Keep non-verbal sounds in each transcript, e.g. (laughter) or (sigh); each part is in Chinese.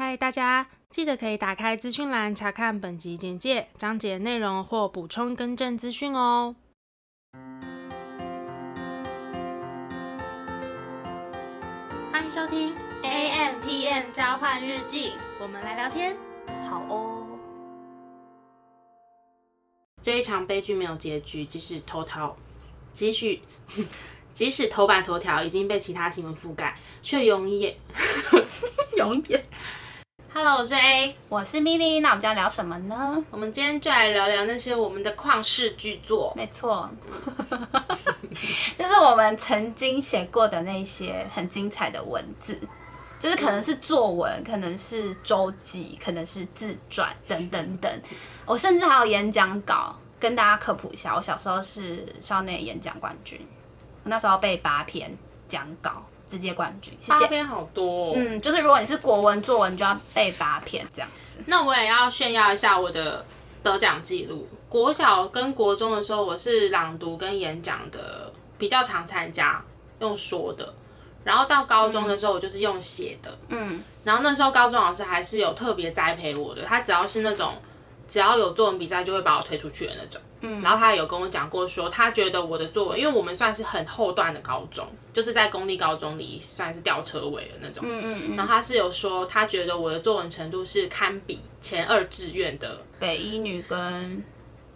嗨，大家记得可以打开资讯栏查看本集简介、章节内容或补充更正资讯哦。欢迎收听 AMpm 交换日记，我们来聊天，好哦。这一场悲剧没有结局，即使头条，继续。(laughs) 即使头版头条已经被其他新闻覆盖，却永远 (laughs) 永远。Hello，我是 A，我是 Milly，那我们今天聊什么呢？我们今天就来聊聊那些我们的旷世巨作。没错，(laughs) 就是我们曾经写过的那些很精彩的文字，就是可能是作文，可能是周记，可能是自传等等等。我甚至还有演讲稿，跟大家科普一下，我小时候是校内演讲冠军。我那时候背八篇讲稿，直接冠军。谢谢。八篇好多哦。嗯，就是如果你是国文作文，就要背八篇这样子。那我也要炫耀一下我的得奖记录。国小跟国中的时候，我是朗读跟演讲的比较常参加，用说的。然后到高中的时候，我就是用写的。嗯。然后那时候高中老师还是有特别栽培我的，他只要是那种只要有作文比赛，就会把我推出去的那种。嗯，然后他有跟我讲过说，他觉得我的作文，因为我们算是很后段的高中，就是在公立高中里算是吊车尾的那种。嗯嗯嗯。然后他是有说，他觉得我的作文程度是堪比前二志愿的北一女跟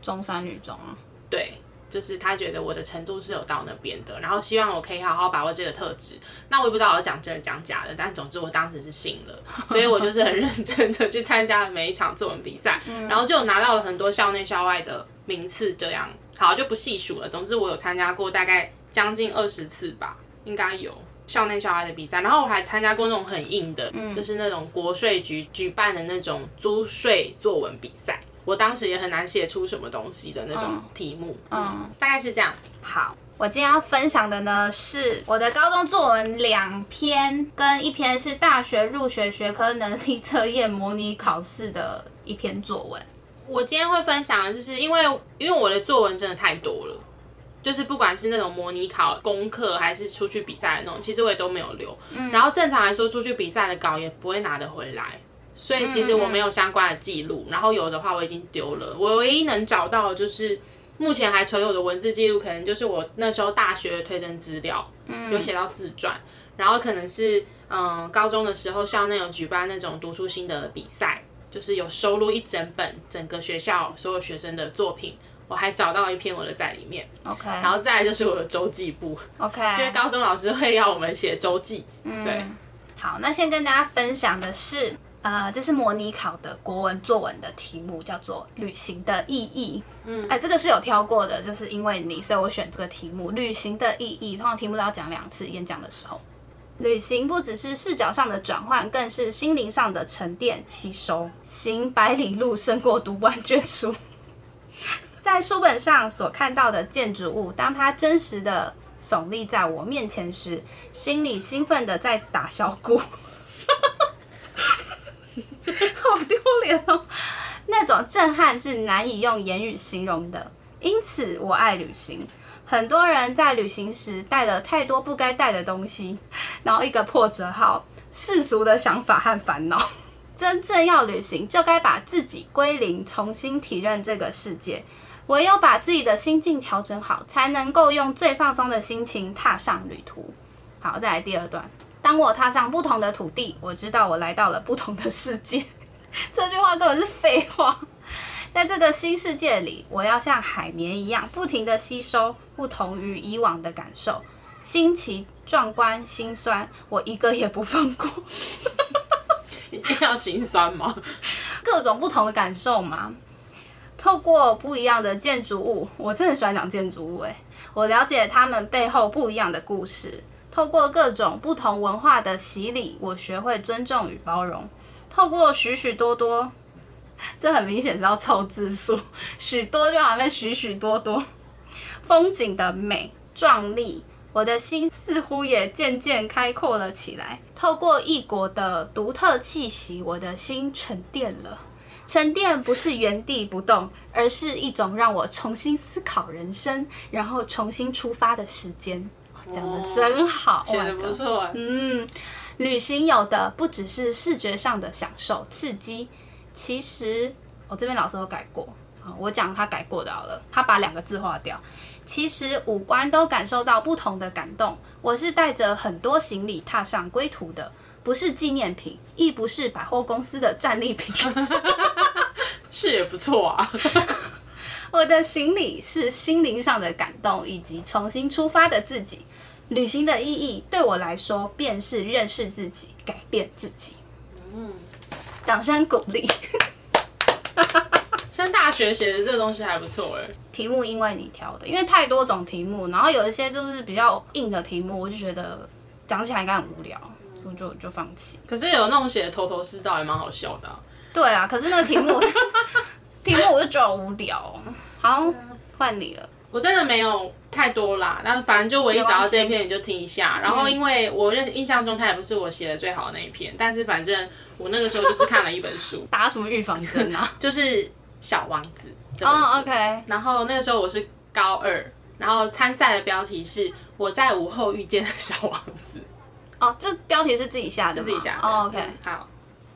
中山女中啊。对，就是他觉得我的程度是有到那边的，然后希望我可以好好把握这个特质。那我也不知道我讲真的讲假的，但总之我当时是信了，(laughs) 所以我就是很认真的去参加了每一场作文比赛，然后就拿到了很多校内校外的。名次这样好就不细数了。总之我有参加过大概将近二十次吧，应该有校内校外的比赛。然后我还参加过那种很硬的，嗯、就是那种国税局举办的那种租税作文比赛。我当时也很难写出什么东西的那种题目，嗯，嗯大概是这样。好，我今天要分享的呢是我的高中作文两篇，跟一篇是大学入学学科能力测验模拟考试的一篇作文。我今天会分享的，就是因为因为我的作文真的太多了，就是不管是那种模拟考功课，还是出去比赛的那种，其实我也都没有留。嗯。然后正常来说，出去比赛的稿也不会拿得回来，所以其实我没有相关的记录。然后有的话我已经丢了。我唯一能找到的就是目前还存有的文字记录，可能就是我那时候大学的推甄资料，有写到自传。然后可能是嗯高中的时候校内有举办那种读书心得的比赛。就是有收录一整本整个学校所有学生的作品，我还找到一篇我的在里面。OK，然后再来就是我的周记簿。OK，就是高中老师会要我们写周记。嗯，对。好，那先跟大家分享的是，呃，这是模拟考的国文作文的题目，叫做《旅行的意义》。嗯，哎，这个是有挑过的，就是因为你，所以我选这个题目《旅行的意义》。通常题目都要讲两次，演讲的时候。旅行不只是视角上的转换，更是心灵上的沉淀吸收。行百里路，胜过读万卷书。(laughs) 在书本上所看到的建筑物，当它真实的耸立在我面前时，心里兴奋的在打小鼓。(laughs) (laughs) 好丢脸哦！那种震撼是难以用言语形容的。因此，我爱旅行。很多人在旅行时带了太多不该带的东西，然后一个破折号，世俗的想法和烦恼。真正要旅行，就该把自己归零，重新体认这个世界。唯有把自己的心境调整好，才能够用最放松的心情踏上旅途。好，再来第二段。当我踏上不同的土地，我知道我来到了不同的世界。(laughs) 这句话根本是废话。在这个新世界里，我要像海绵一样，不停地吸收不同于以往的感受，新奇、壮观、心酸，我一个也不放过。一定要心酸吗？(laughs) 各种不同的感受嘛。透过不一样的建筑物，我真的喜欢讲建筑物诶，我了解他们背后不一样的故事。透过各种不同文化的洗礼，我学会尊重与包容。透过许许多多。(laughs) 这很明显是要凑字数，(laughs) 许多就好像许许多多风景的美壮丽，我的心似乎也渐渐开阔了起来。透过异国的独特气息，我的心沉淀了。沉淀不是原地不动，而是一种让我重新思考人生，然后重新出发的时间。讲的真好，写的不错。嗯，旅行有的不只是视觉上的享受刺激，其实我这边老师都改过，我讲他改过的好了，他把两个字划掉。其实五官都感受到不同的感动。我是带着很多行李踏上归途的，不是纪念品，亦不是百货公司的战利品。(laughs) 是也不错啊。我的行李是心灵上的感动，以及重新出发的自己。旅行的意义对我来说，便是认识自己，改变自己。嗯，掌声鼓励。(laughs) 上大学写的这个东西还不错哎。题目因为你挑的，因为太多种题目，然后有一些就是比较硬的题目，我就觉得讲起来应该很无聊，我就就放弃。可是有那种写的头头是道，也蛮好笑的啊。对啊，可是那个题目，(laughs) 题目我就觉得无聊。好，换你了。我真的没有太多啦，但反正就唯一找到这一篇，你就听一下。然后因为我认印象中它也不是我写的最好的那一篇，但是反正我那个时候就是看了一本书，(laughs) 打什么预防针啊？(laughs) 就是。小王子这本书哦，OK。然后那个时候我是高二，然后参赛的标题是我在午后遇见的小王子。哦，这标题是自己下的，是自己下的。哦，OK。好，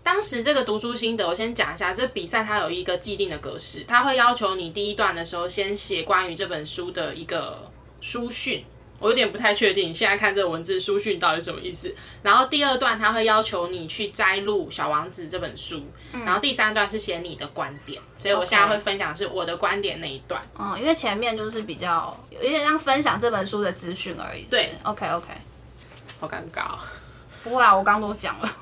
当时这个读书心得，我先讲一下。这比赛它有一个既定的格式，它会要求你第一段的时候先写关于这本书的一个书讯。我有点不太确定，现在看这个文字书讯到底什么意思。然后第二段他会要求你去摘录《小王子》这本书，嗯、然后第三段是写你的观点。所以我现在会分享的是我的观点那一段。嗯，因为前面就是比较有一点像分享这本书的资讯而已。对，OK OK。好尴尬。不会啊，我刚刚都讲了。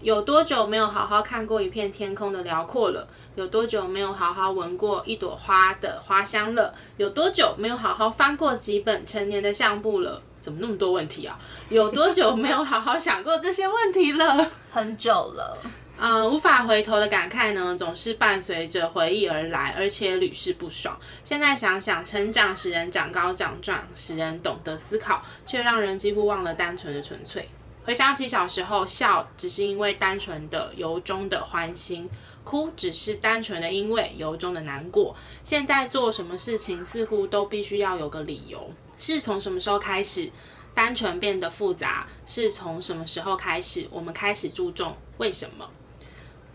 有多久没有好好看过一片天空的辽阔了？有多久没有好好闻过一朵花的花香了？有多久没有好好翻过几本成年的相簿了？怎么那么多问题啊？有多久没有好好想过这些问题了？(laughs) 很久了。嗯、呃，无法回头的感慨呢，总是伴随着回忆而来，而且屡试不爽。现在想想，成长使人长高长壮，使人懂得思考，却让人几乎忘了单纯的纯粹。回想起小时候，笑只是因为单纯的由衷的欢欣。哭只是单纯的因为由衷的难过。现在做什么事情似乎都必须要有个理由。是从什么时候开始，单纯变得复杂？是从什么时候开始，我们开始注重为什么？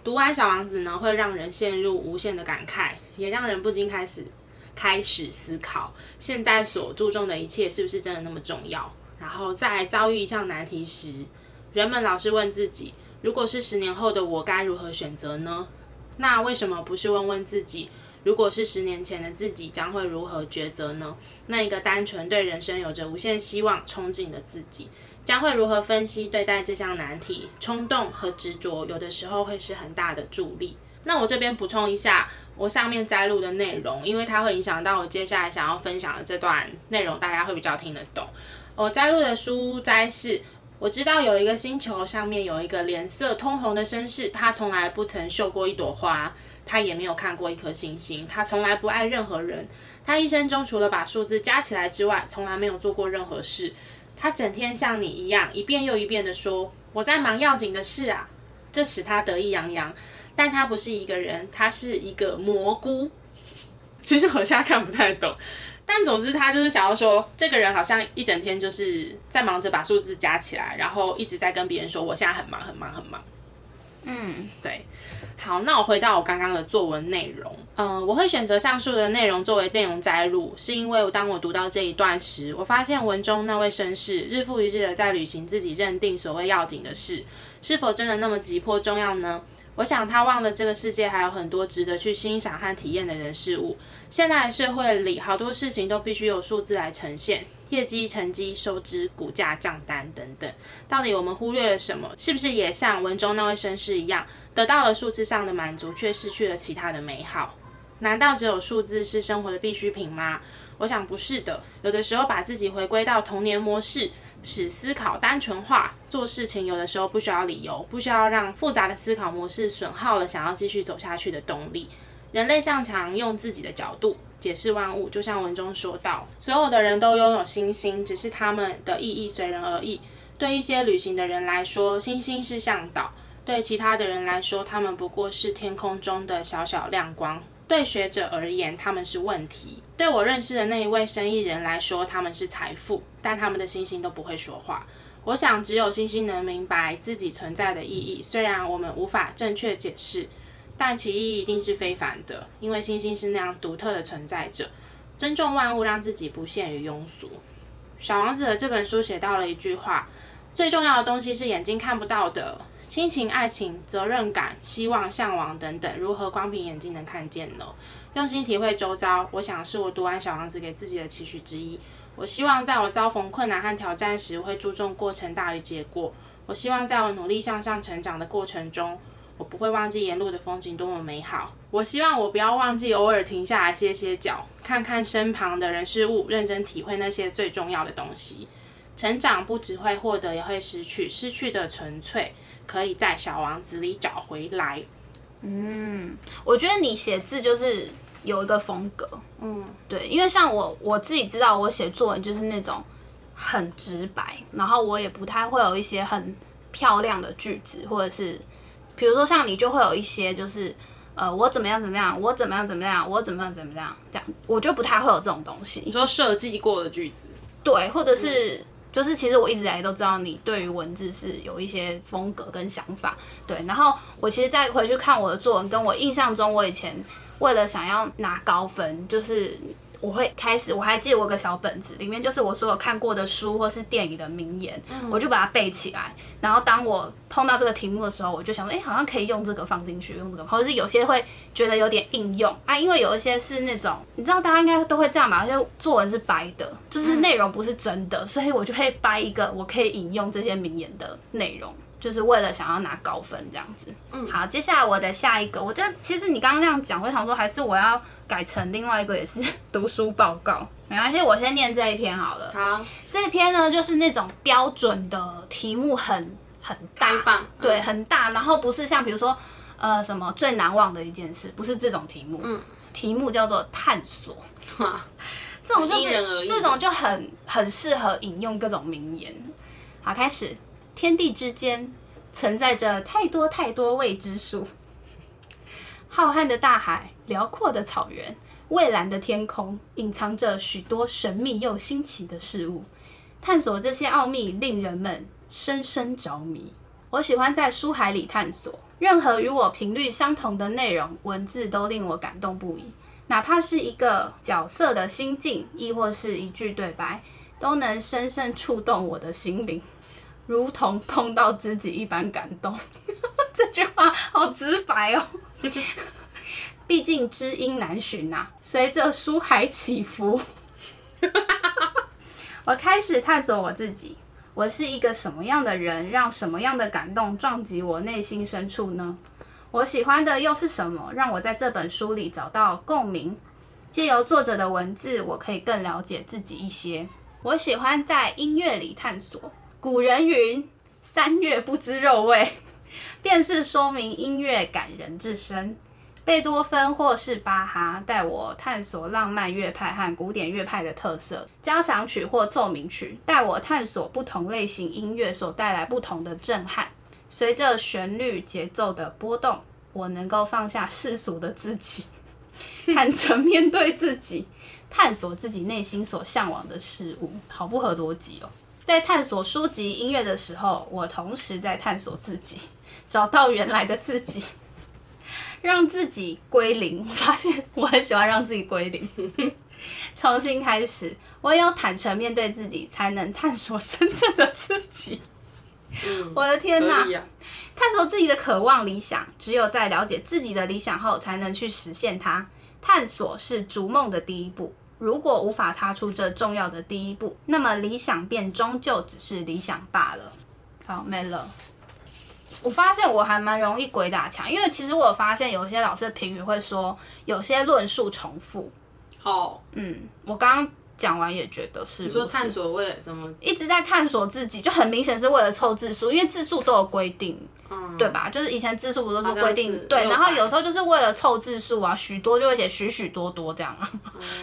读完《小王子》呢，会让人陷入无限的感慨，也让人不禁开始开始思考：现在所注重的一切是不是真的那么重要？然后在遭遇一项难题时，人们老是问自己：如果是十年后的我，该如何选择呢？那为什么不是问问自己，如果是十年前的自己，将会如何抉择呢？那一个单纯对人生有着无限希望、憧憬的自己，将会如何分析对待这项难题？冲动和执着有的时候会是很大的助力。那我这边补充一下，我上面摘录的内容，因为它会影响到我接下来想要分享的这段内容，大家会比较听得懂。我摘录的书摘是。我知道有一个星球上面有一个脸色通红的绅士，他从来不曾绣过一朵花，他也没有看过一颗星星，他从来不爱任何人，他一生中除了把数字加起来之外，从来没有做过任何事。他整天像你一样一遍又一遍地说：“我在忙要紧的事啊。”这使他得意洋洋。但他不是一个人，他是一个蘑菇。(laughs) 其实我现在看不太懂。但总之，他就是想要说，这个人好像一整天就是在忙着把数字加起来，然后一直在跟别人说，我现在很忙，很忙，很忙。嗯，对。好，那我回到我刚刚的作文内容。嗯、呃，我会选择上述的内容作为内容摘录，是因为当我读到这一段时，我发现文中那位绅士日复一日的在履行自己认定所谓要紧的事，是否真的那么急迫重要呢？我想他忘了这个世界还有很多值得去欣赏和体验的人事物。现在的社会里，好多事情都必须有数字来呈现，业绩、成绩、收支、股价、账单等等。到底我们忽略了什么？是不是也像文中那位绅士一样，得到了数字上的满足，却失去了其他的美好？难道只有数字是生活的必需品吗？我想不是的。有的时候，把自己回归到童年模式。使思考单纯化，做事情有的时候不需要理由，不需要让复杂的思考模式损耗了想要继续走下去的动力。人类向强用自己的角度解释万物，就像文中说到，所有的人都拥有星星，只是他们的意义随人而异。对一些旅行的人来说，星星是向导；对其他的人来说，他们不过是天空中的小小亮光。对学者而言，他们是问题；对我认识的那一位生意人来说，他们是财富。但他们的星星都不会说话。我想只有星星能明白自己存在的意义，虽然我们无法正确解释，但其意义一定是非凡的，因为星星是那样独特的存在着。尊重万物，让自己不限于庸俗。小王子的这本书写到了一句话：最重要的东西是眼睛看不到的，亲情、爱情、责任感、希望、向往等等，如何光凭眼睛能看见呢？用心体会周遭，我想是我读完小王子给自己的期许之一。我希望在我遭逢困难和挑战时，会注重过程大于结果。我希望在我努力向上成长的过程中，我不会忘记沿路的风景多么美好。我希望我不要忘记偶尔停下来歇歇脚，看看身旁的人事物，认真体会那些最重要的东西。成长不只会获得，也会失去，失去的纯粹可以在小王子里找回来。嗯，我觉得你写字就是。有一个风格，嗯，对，因为像我我自己知道，我写作文就是那种很直白，然后我也不太会有一些很漂亮的句子，或者是比如说像你就会有一些就是呃我怎么样怎么样，我怎么样怎么样，我怎么样怎么样这样，我就不太会有这种东西。你说设计过的句子，对，或者是、嗯、就是其实我一直以来都知道你对于文字是有一些风格跟想法，对，然后我其实再回去看我的作文，跟我印象中我以前。为了想要拿高分，就是我会开始，我还记得我有个小本子，里面就是我所有看过的书或是电影的名言，嗯、我就把它背起来。然后当我碰到这个题目的时候，我就想说，哎、欸，好像可以用这个放进去，用这个，或者是有些会觉得有点应用啊，因为有一些是那种，你知道大家应该都会这样吧？就作文是白的，就是内容不是真的，嗯、所以我就会掰一个我可以引用这些名言的内容。就是为了想要拿高分这样子。嗯，好，接下来我的下一个，我这其实你刚刚那样讲，我想说还是我要改成另外一个，也是 (laughs) 读书报告。没关系，我先念这一篇好了。好，这一篇呢就是那种标准的题目很，很很大，嗯、对，很大，然后不是像比如说呃什么最难忘的一件事，不是这种题目。嗯，题目叫做探索。哇，这种就是这种就很很适合引用各种名言。好，开始。天地之间存在着太多太多未知数，浩瀚的大海，辽阔的草原，蔚蓝的天空，隐藏着许多神秘又新奇的事物。探索这些奥秘，令人们深深着迷。我喜欢在书海里探索，任何与我频率相同的内容，文字都令我感动不已。哪怕是一个角色的心境，亦或是一句对白，都能深深触动我的心灵。如同碰到知己一般感动，(laughs) 这句话好直白哦。(laughs) 毕竟知音难寻呐、啊，随着书海起伏，(laughs) 我开始探索我自己。我是一个什么样的人，让什么样的感动撞击我内心深处呢？我喜欢的又是什么，让我在这本书里找到共鸣？借由作者的文字，我可以更了解自己一些。我喜欢在音乐里探索。古人云：“三月不知肉味”，便是说明音乐感人至深。贝多芬或是巴哈带我探索浪漫乐派和古典乐派的特色；交响曲或奏鸣曲带我探索不同类型音乐所带来不同的震撼。随着旋律节奏的波动，我能够放下世俗的自己，坦诚面对自己，探索自己内心所向往的事物。好不合逻辑哦。在探索书籍音乐的时候，我同时在探索自己，(laughs) 找到原来的自己，(laughs) 让自己归零。(laughs) 我发现我很喜欢让自己归零，重新开始。唯有坦诚面对自己，才能探索真正的自己。嗯、我的天哪！啊、探索自己的渴望、理想，只有在了解自己的理想后，才能去实现它。探索是逐梦的第一步。如果无法踏出这重要的第一步，那么理想便终究只是理想罢了。好，没了。我发现我还蛮容易鬼打墙，因为其实我有发现有些老师的评语会说有些论述重复。好，嗯，我刚刚。讲完也觉得是，你说探索为了什么？一直在探索自己，就很明显是为了凑字数，因为字数都有规定，嗯、对吧？就是以前字数不都是规定？对，然后有时候就是为了凑字数啊，许多就会写许许多多这样啊，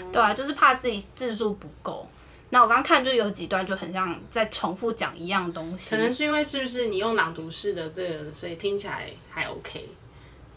嗯、(laughs) 对啊，就是怕自己字数不够。那我刚刚看就有几段就很像在重复讲一样东西，可能是因为是不是你用朗读式的这个，所以听起来还 OK，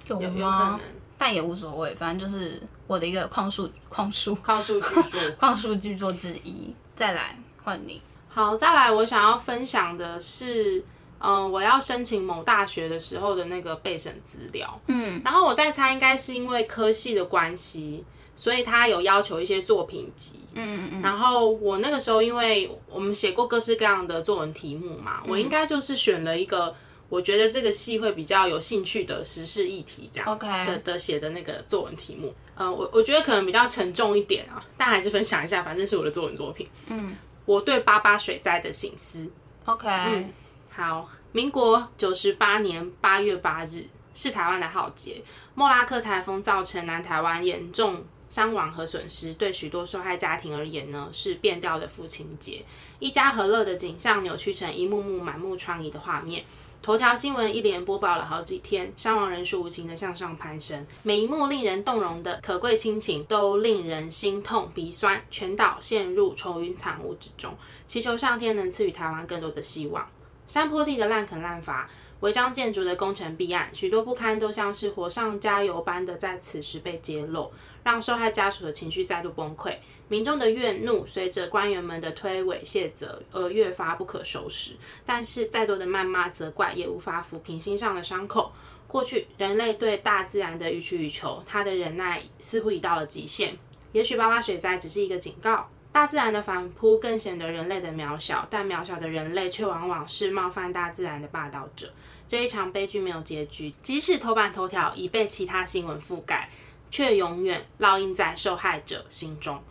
有吗？有有可能。但也无所谓，反正就是我的一个旷数旷数旷数巨作，(laughs) 旷数巨作之一。再来换你。好，再来我想要分享的是，嗯，我要申请某大学的时候的那个备审资料。嗯，然后我在猜，应该是因为科系的关系，所以他有要求一些作品集。嗯嗯嗯。然后我那个时候，因为我们写过各式各样的作文题目嘛，我应该就是选了一个。我觉得这个系会比较有兴趣的时事议题，这样 OK 的的写的那个作文题目，呃，我我觉得可能比较沉重一点啊，但还是分享一下，反正是我的作文作品。嗯，我对八八水灾的省思。OK，嗯，好，民国九十八年八月八日是台湾的浩劫，莫拉克台风造成南台湾严重伤亡和损失，对许多受害家庭而言呢，是变调的父亲节，一家和乐的景象扭曲成一幕幕满目疮痍的画面。头条新闻一连播报了好几天，伤亡人数无情的向上攀升，每一幕令人动容的可贵亲情都令人心痛鼻酸，全岛陷入愁云惨雾之中。祈求上天能赐予台湾更多的希望。山坡地的滥垦滥伐，违章建筑的工程弊案，许多不堪都像是火上加油般的在此时被揭露，让受害家属的情绪再度崩溃。民众的怨怒随着官员们的推诿卸责而越发不可收拾，但是再多的谩骂责怪也无法抚平心上的伤口。过去人类对大自然的予取予求，它的忍耐似乎已到了极限。也许八八水灾只是一个警告，大自然的反扑更显得人类的渺小，但渺小的人类却往往是冒犯大自然的霸道者。这一场悲剧没有结局，即使头版头条已被其他新闻覆盖，却永远烙印在受害者心中。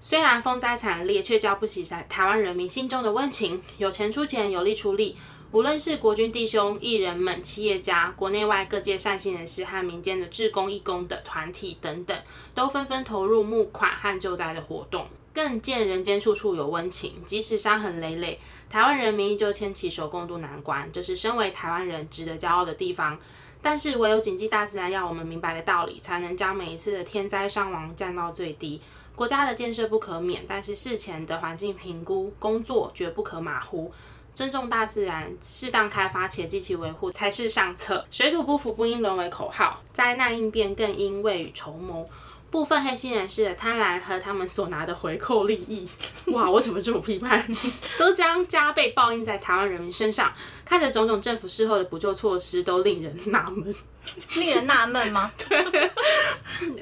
虽然风灾惨烈，却浇不熄在台湾人民心中的温情。有钱出钱，有力出力，无论是国军弟兄、艺人们、企业家、国内外各界善心人士和民间的志工、义工的团体等等，都纷纷投入募款和救灾的活动。更见人间处处有温情，即使伤痕累累，台湾人民依旧牵起手共度难关，这是身为台湾人值得骄傲的地方。但是唯有谨记大自然要我们明白的道理，才能将每一次的天灾伤亡降到最低。国家的建设不可免，但是事前的环境评估工作绝不可马虎。尊重大自然，适当开发且积极维护才是上策。水土不服不应沦为口号，灾难应变更应未雨绸缪。部分黑心人士的贪婪和他们所拿的回扣利益，(laughs) 哇，我怎么这么批判？(laughs) 都将加倍报应在台湾人民身上。看着种种政府事后的补救措施，都令人纳闷。令人纳闷吗？(laughs) 对。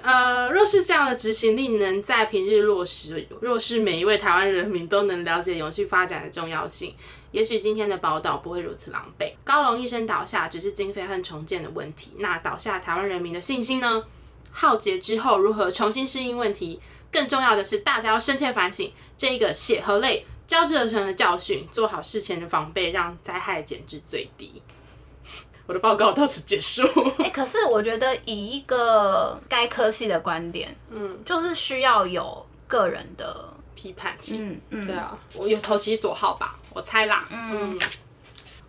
呃，若是这样的执行力能在平日落实，若是每一位台湾人民都能了解永续发展的重要性，也许今天的宝岛不会如此狼狈。高龙一生倒下，只是经费和重建的问题。那倒下台湾人民的信心呢？浩劫之后如何重新适应问题，更重要的是大家要深切反省这一个血和泪交织而成的教训，做好事前的防备，让灾害减至最低。(laughs) 我的报告到此结束。哎、欸，可是我觉得以一个该科系的观点，嗯，就是需要有个人的批判性。嗯嗯，对啊，我有投其所好吧，我猜啦。嗯，嗯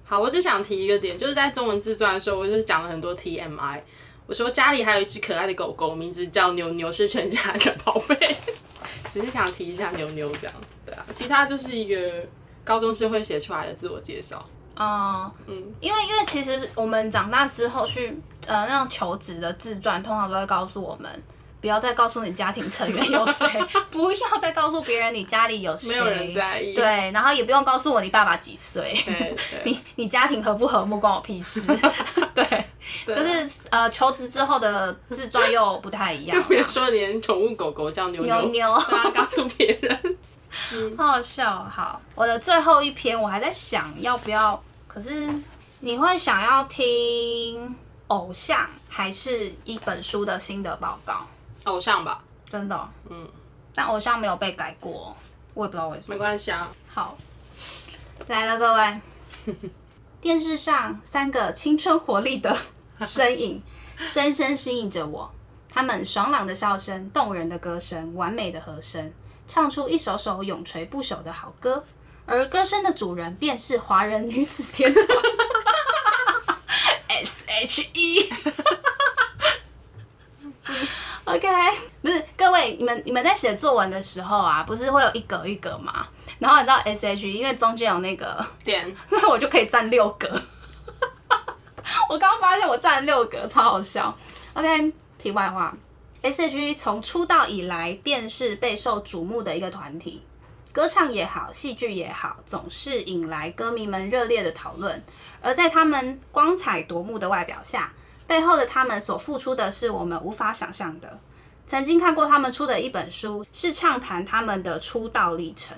好，我只想提一个点，就是在中文自传的时候，我就是讲了很多 TMI。我说家里还有一只可爱的狗狗，名字叫牛牛，是全家的宝贝。(laughs) 只是想提一下牛牛这样，对啊，其他就是一个高中生会写出来的自我介绍。哦、uh，嗯，因为因为其实我们长大之后去呃那种求职的自传，通常都会告诉我们。不要再告诉你家庭成员有谁，(laughs) 不要再告诉别人你家里有谁，没有人在意。对，然后也不用告诉我你爸爸几岁，你你家庭和不和睦关我屁事。(laughs) 对，对就是呃，求职之后的自传又不太一样。更别说连宠物狗狗叫妞妞，妞妞不要告诉别人，嗯，(laughs) 好好笑。好，我的最后一篇我还在想要不要，可是你会想要听偶像还是一本书的心得报告？偶像吧，真的，嗯，但偶像没有被改过，我也不知道为什么。没关系啊。好，来了，各位，(laughs) 电视上三个青春活力的 (laughs) 身影，深深吸引着我。他们爽朗的笑声，动人的歌声，完美的和声，唱出一首首永垂不朽的好歌。而歌声的主人，便是华人女子天团 S.H.E。OK，不是各位，你们你们在写作文的时候啊，不是会有一格一格吗？然后你知道 SH，因为中间有那个点，(laughs) 那我就可以占六格。(laughs) 我刚发现我占六格，超好笑。OK，题外话，SH 从出道以来便是备受瞩目的一个团体。歌唱也好，戏剧也好，总是引来歌迷们热烈的讨论。而在他们光彩夺目的外表下，背后的他们所付出的是我们无法想象的。曾经看过他们出的一本书，是畅谈他们的出道历程。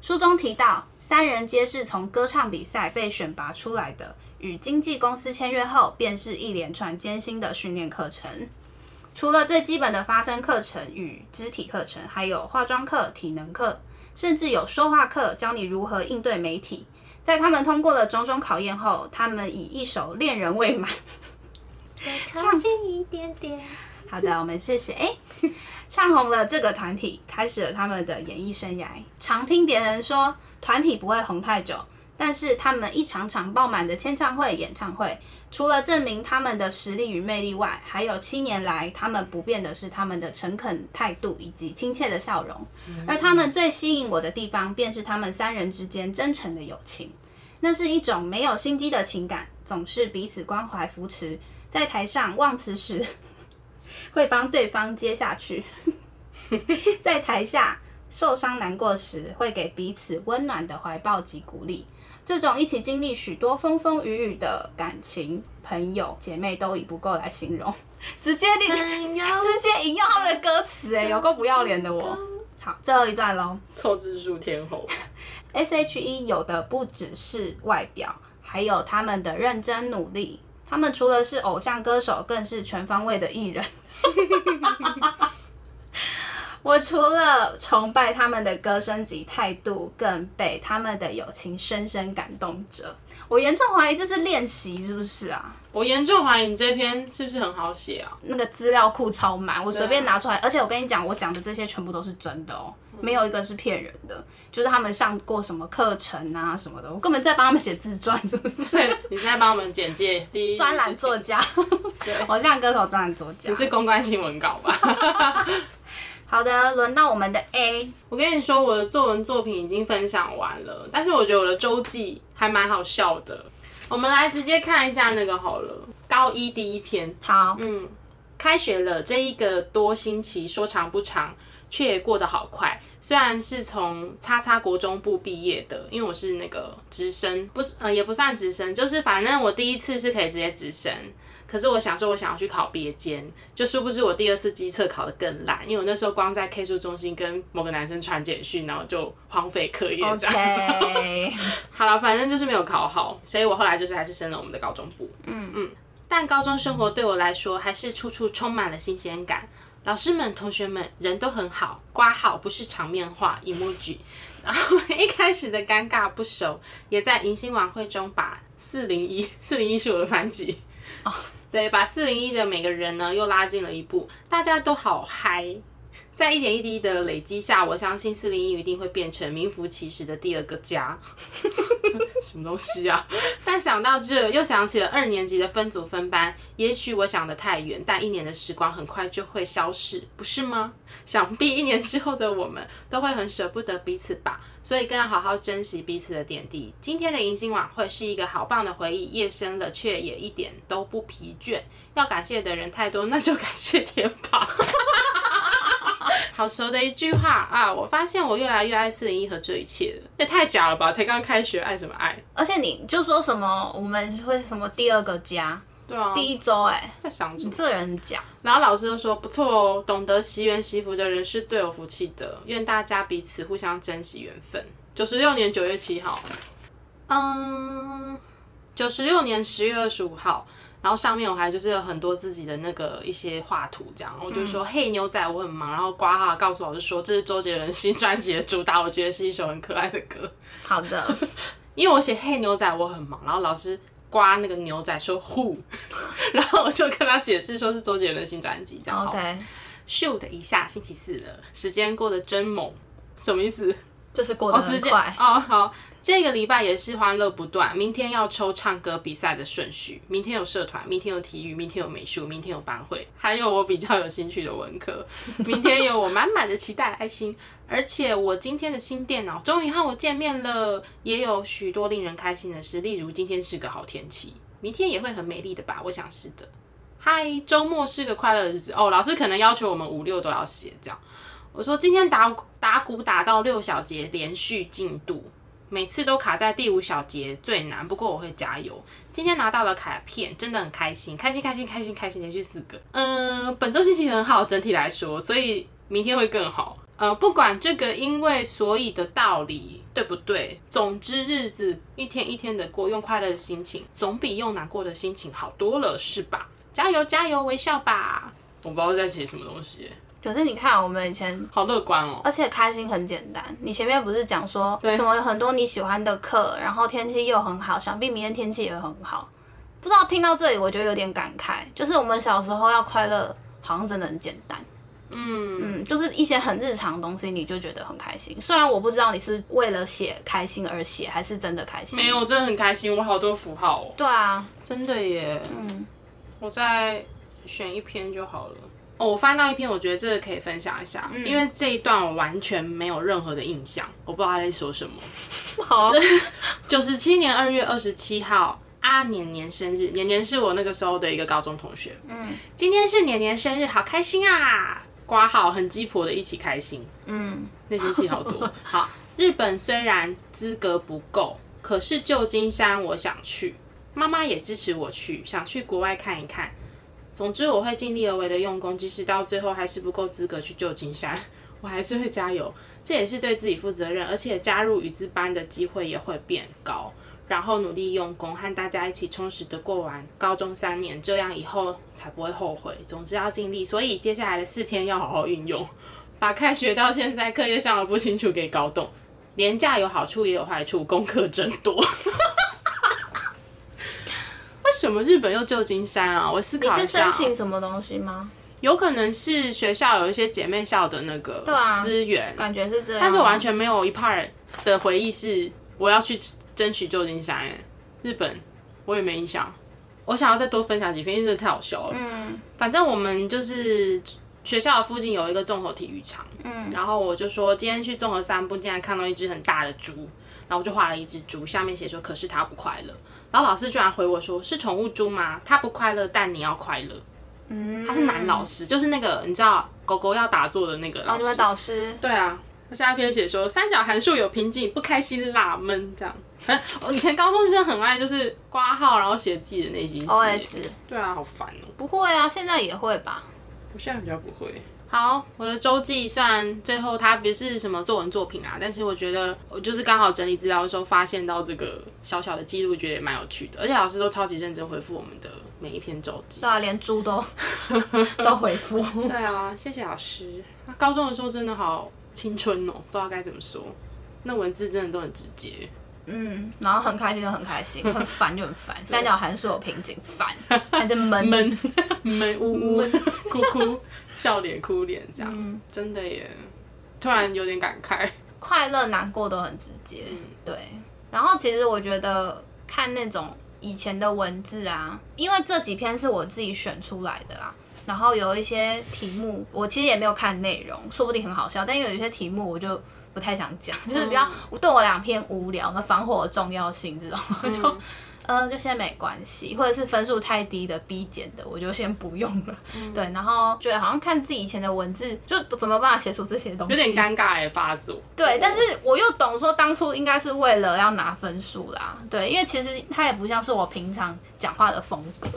书中提到，三人皆是从歌唱比赛被选拔出来的，与经纪公司签约后，便是一连串艰辛的训练课程。除了最基本的发声课程与肢体课程，还有化妆课、体能课。甚至有说话课，教你如何应对媒体。在他们通过了种种考验后，他们以一首《恋人未满》唱近一点点。好的，我们谢谢。哎，(laughs) 唱红了这个团体，开始了他们的演艺生涯。常听别人说，团体不会红太久。但是他们一场场爆满的签唱会、演唱会，除了证明他们的实力与魅力外，还有七年来他们不变的是他们的诚恳态度以及亲切的笑容。而他们最吸引我的地方，便是他们三人之间真诚的友情。那是一种没有心机的情感，总是彼此关怀扶持，在台上忘词时会帮对方接下去，(laughs) 在台下受伤难过时会给彼此温暖的怀抱及鼓励。这种一起经历许多风风雨雨的感情，朋友姐妹都已不够来形容，直接 (laughs) 你直接引用他们的歌词，哎，有够不要脸的我。好，最后一段喽。凑字数天后，S.H.E 有的不只是外表，还有他们的认真努力。他们除了是偶像歌手，更是全方位的艺人。(laughs) 我除了崇拜他们的歌声及态度，更被他们的友情深深感动着。我严重怀疑这是练习，是不是啊？我严重怀疑你这篇是不是很好写啊？那个资料库超满，我随便拿出来。而且我跟你讲，我讲的这些全部都是真的哦，没有一个是骗人的。就是他们上过什么课程啊什么的，我根本在帮他们写自传，是不是？你在帮我们简介第一专栏作家，对，偶像歌手专栏作家，你是公关新闻稿吧？(laughs) 好的，轮到我们的 A。我跟你说，我的作文作品已经分享完了，但是我觉得我的周记还蛮好笑的。我们来直接看一下那个好了，高一第一篇。好，嗯，开学了这一个多星期，说长不长，却也过得好快。虽然是从叉叉国中部毕业的，因为我是那个直升，不是，呃，也不算直升，就是反正我第一次是可以直接直升。可是我想说，我想要去考别间，就殊不知我第二次机测考得更烂，因为我那时候光在 K 书中心跟某个男生传简讯，然后就荒废课业这样。(laughs) 好了，反正就是没有考好，所以我后来就是还是升了我们的高中部。嗯嗯，但高中生活对我来说还是处处充满了新鲜感，老师们、同学们人都很好，瓜号不是场面话 emoji。然后一开始的尴尬不熟，也在迎新晚会中把四零一四零一是我的班级哦。对，把四零一的每个人呢又拉近了一步，大家都好嗨。在一点一滴的累积下，我相信四零一一定会变成名副其实的第二个家。(laughs) 什么东西啊？但想到这，又想起了二年级的分组分班。也许我想得太远，但一年的时光很快就会消逝，不是吗？想必一年之后的我们都会很舍不得彼此吧，所以更要好好珍惜彼此的点滴。今天的迎新晚会是一个好棒的回忆，夜深了却也一点都不疲倦。要感谢的人太多，那就感谢天吧。好熟的一句话啊！我发现我越来越爱四零一和这一切了，也太假了吧！才刚开学，爱什么爱？而且你就说什么我们会什么第二个家？对啊，第一周哎，在想什么？你这人很假。然后老师就说不错哦，懂得惜缘惜福的人是最有福气的。愿大家彼此互相珍惜缘分。九十六年九月七号，嗯，九十六年十月二十五号。然后上面我还就是有很多自己的那个一些画图，这样我就说、嗯、嘿牛仔我很忙，然后刮号告诉老师说这是周杰伦新专辑的主打，我觉得是一首很可爱的歌。好的，(laughs) 因为我写嘿牛仔我很忙，然后老师刮那个牛仔说 who，(laughs) 然后我就跟他解释说是周杰伦新专辑这样。OK，咻的一下星期四了，时间过得真猛，什么意思？就是过得很快。哦，哦好。这个礼拜也是欢乐不断。明天要抽唱歌比赛的顺序，明天有社团，明天有体育，明天有美术，明天有班会，还有我比较有兴趣的文科。(laughs) 明天有我满满的期待爱心，而且我今天的新电脑终于和我见面了，也有许多令人开心的事，例如今天是个好天气，明天也会很美丽的吧？我想是的。嗨，周末是个快乐的日子哦。老师可能要求我们五六都要写这样。我说今天打打鼓打到六小节连续进度，每次都卡在第五小节最难，不过我会加油。今天拿到了卡片，真的很开心，开心开心开心开心，连续四个。嗯，本周心情很好，整体来说，所以明天会更好。呃，不管这个因为所以的道理对不对，总之日子一天一天的过，用快乐的心情，总比用难过的心情好多了，是吧？加油加油，微笑吧！我不知道在写什么东西。可是你看，我们以前好乐观哦，而且开心很简单。你前面不是讲说什么有很多你喜欢的课，然后天气又很好，想必明天天气也会很好。不知道听到这里，我觉得有点感慨，就是我们小时候要快乐，好像真的很简单。嗯嗯，就是一些很日常的东西，你就觉得很开心。虽然我不知道你是为了写开心而写，还是真的开心。没有，真的很开心。我好多符号哦。对啊，真的耶。嗯，我再选一篇就好了。哦，我翻到一篇，我觉得这个可以分享一下，嗯、因为这一段我完全没有任何的印象，我不知道他在说什么。(laughs) 好，九十七年二月二十七号，阿年年生日。年年是我那个时候的一个高中同学。嗯，今天是年年生日，好开心啊！挂号很鸡婆的一起开心，嗯，(laughs) 内心戏好多。好，日本虽然资格不够，可是旧金山我想去，妈妈也支持我去，想去国外看一看。总之我会尽力而为的用功，即使到最后还是不够资格去旧金山，(laughs) 我还是会加油。这也是对自己负责任，而且加入语资班的机会也会变高。然后努力用功，和大家一起充实的过完高中三年，这样以后才不会后悔。总之要尽力，所以接下来的四天要好好运用，把开学到现在课业上的不清楚给搞懂。连假有好处也有坏处，功课真多。为什么日本又旧金山啊？我思考一下。你是申请什么东西吗？有可能是学校有一些姐妹校的那个资源，感觉是这样。但是我完全没有一 part 的回忆是我要去。争取旧金山，哎，日本，我也没印象。我想要再多分享几篇，因为真的太好笑了。嗯，反正我们就是学校的附近有一个综合体育场。嗯，然后我就说今天去综合散步，竟然看到一只很大的猪，然后我就画了一只猪，下面写说可是它不快乐。然后老师居然回我说是宠物猪吗？它不快乐，但你要快乐。嗯，他是男老师，就是那个你知道狗狗要打坐的那个老师。哦，你们导师？对啊。他下一篇写说三角函数有瓶颈，不开心辣闷这样。我 (laughs) 以前高中生很爱就是挂号，然后写自己的内心戏。OS。对啊，好烦哦、喔。不会啊，现在也会吧。我现在比较不会。好，我的周记虽然最后它不是什么作文作品啊，但是我觉得我就是刚好整理资料的时候发现到这个小小的记录，觉得也蛮有趣的。而且老师都超级认真回复我们的每一篇周记。对啊，连猪都都回复。对啊，谢谢老师。高中的时候真的好。青春哦，不知道该怎么说，那文字真的都很直接。嗯，然后很开心就很开心，很烦就很烦。三角函数有瓶颈，烦 (laughs) 还在闷闷闷呜呜 (laughs) 哭哭笑脸哭脸这样，嗯、真的耶，突然有点感慨。快乐难过都很直接，嗯、对。然后其实我觉得看那种以前的文字啊，因为这几篇是我自己选出来的啦。然后有一些题目，我其实也没有看内容，说不定很好笑。但有一些题目，我就不太想讲，就是比较对我两篇无聊。那防火的重要性这种，我就呃，就先没关系。或者是分数太低的 B 减的，我就先不用了。嗯、对，然后觉得好像看自己以前的文字，就怎么办法写出这些东西，有点尴尬哎，发作。对，但是我又懂说当初应该是为了要拿分数啦。对，因为其实它也不像是我平常讲话的风格。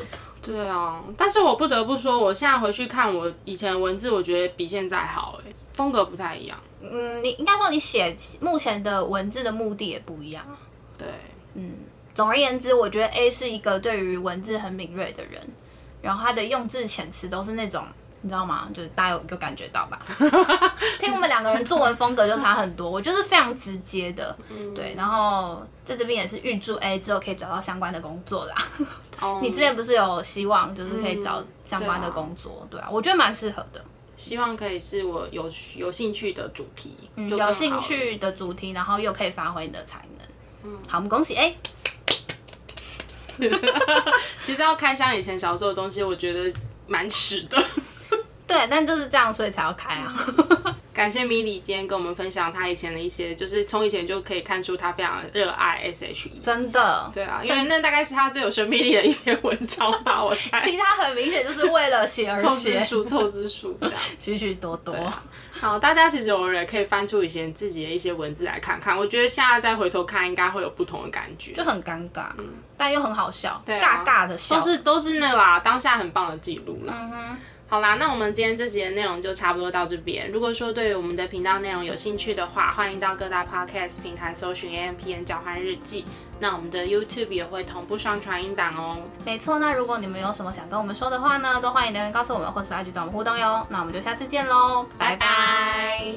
对啊，但是我不得不说，我现在回去看我以前的文字，我觉得比现在好哎，风格不太一样。嗯，你应该说你写目前的文字的目的也不一样。对，嗯，总而言之，我觉得 A 是一个对于文字很敏锐的人，然后他的用字遣词都是那种。你知道吗？就是大家有有感觉到吧？(laughs) 听我们两个人作文风格就差很多，我就是非常直接的，嗯、对。然后在这边也是预祝 A 之后可以找到相关的工作啦。哦、(laughs) 你之前不是有希望，就是可以找相关的工作，嗯、对啊，对啊，我觉得蛮适合的。希望可以是我有有兴趣的主题，嗯、有兴趣的主题，然后又可以发挥你的才能。嗯，好，我们恭喜 A。(laughs) 其实要开箱以前小时候的东西，我觉得蛮耻的。对，但就是这样，所以才要开啊。感谢米里今天跟我们分享他以前的一些，就是从以前就可以看出他非常热爱 SHE。真的。对啊，因为那大概是他最有生命力的一篇文章吧，我猜。其他很明显就是为了写而写，凑字数，凑字数这样，(laughs) 许许多多。好，大家其实偶尔也可以翻出以前自己的一些文字来看看，我觉得现在再回头看，应该会有不同的感觉，就很尴尬，嗯，但又很好笑，对啊，尬尬的笑，都是都是那啦，当下很棒的记录了。嗯哼。好啦，那我们今天这集的内容就差不多到这边。如果说对于我们的频道内容有兴趣的话，欢迎到各大 podcast 平台搜寻 A M P N 交换日记。那我们的 YouTube 也会同步上传音档哦。没错，那如果你们有什么想跟我们说的话呢，都欢迎留言告诉我们，或是来去找我们互动哟。那我们就下次见喽，拜拜。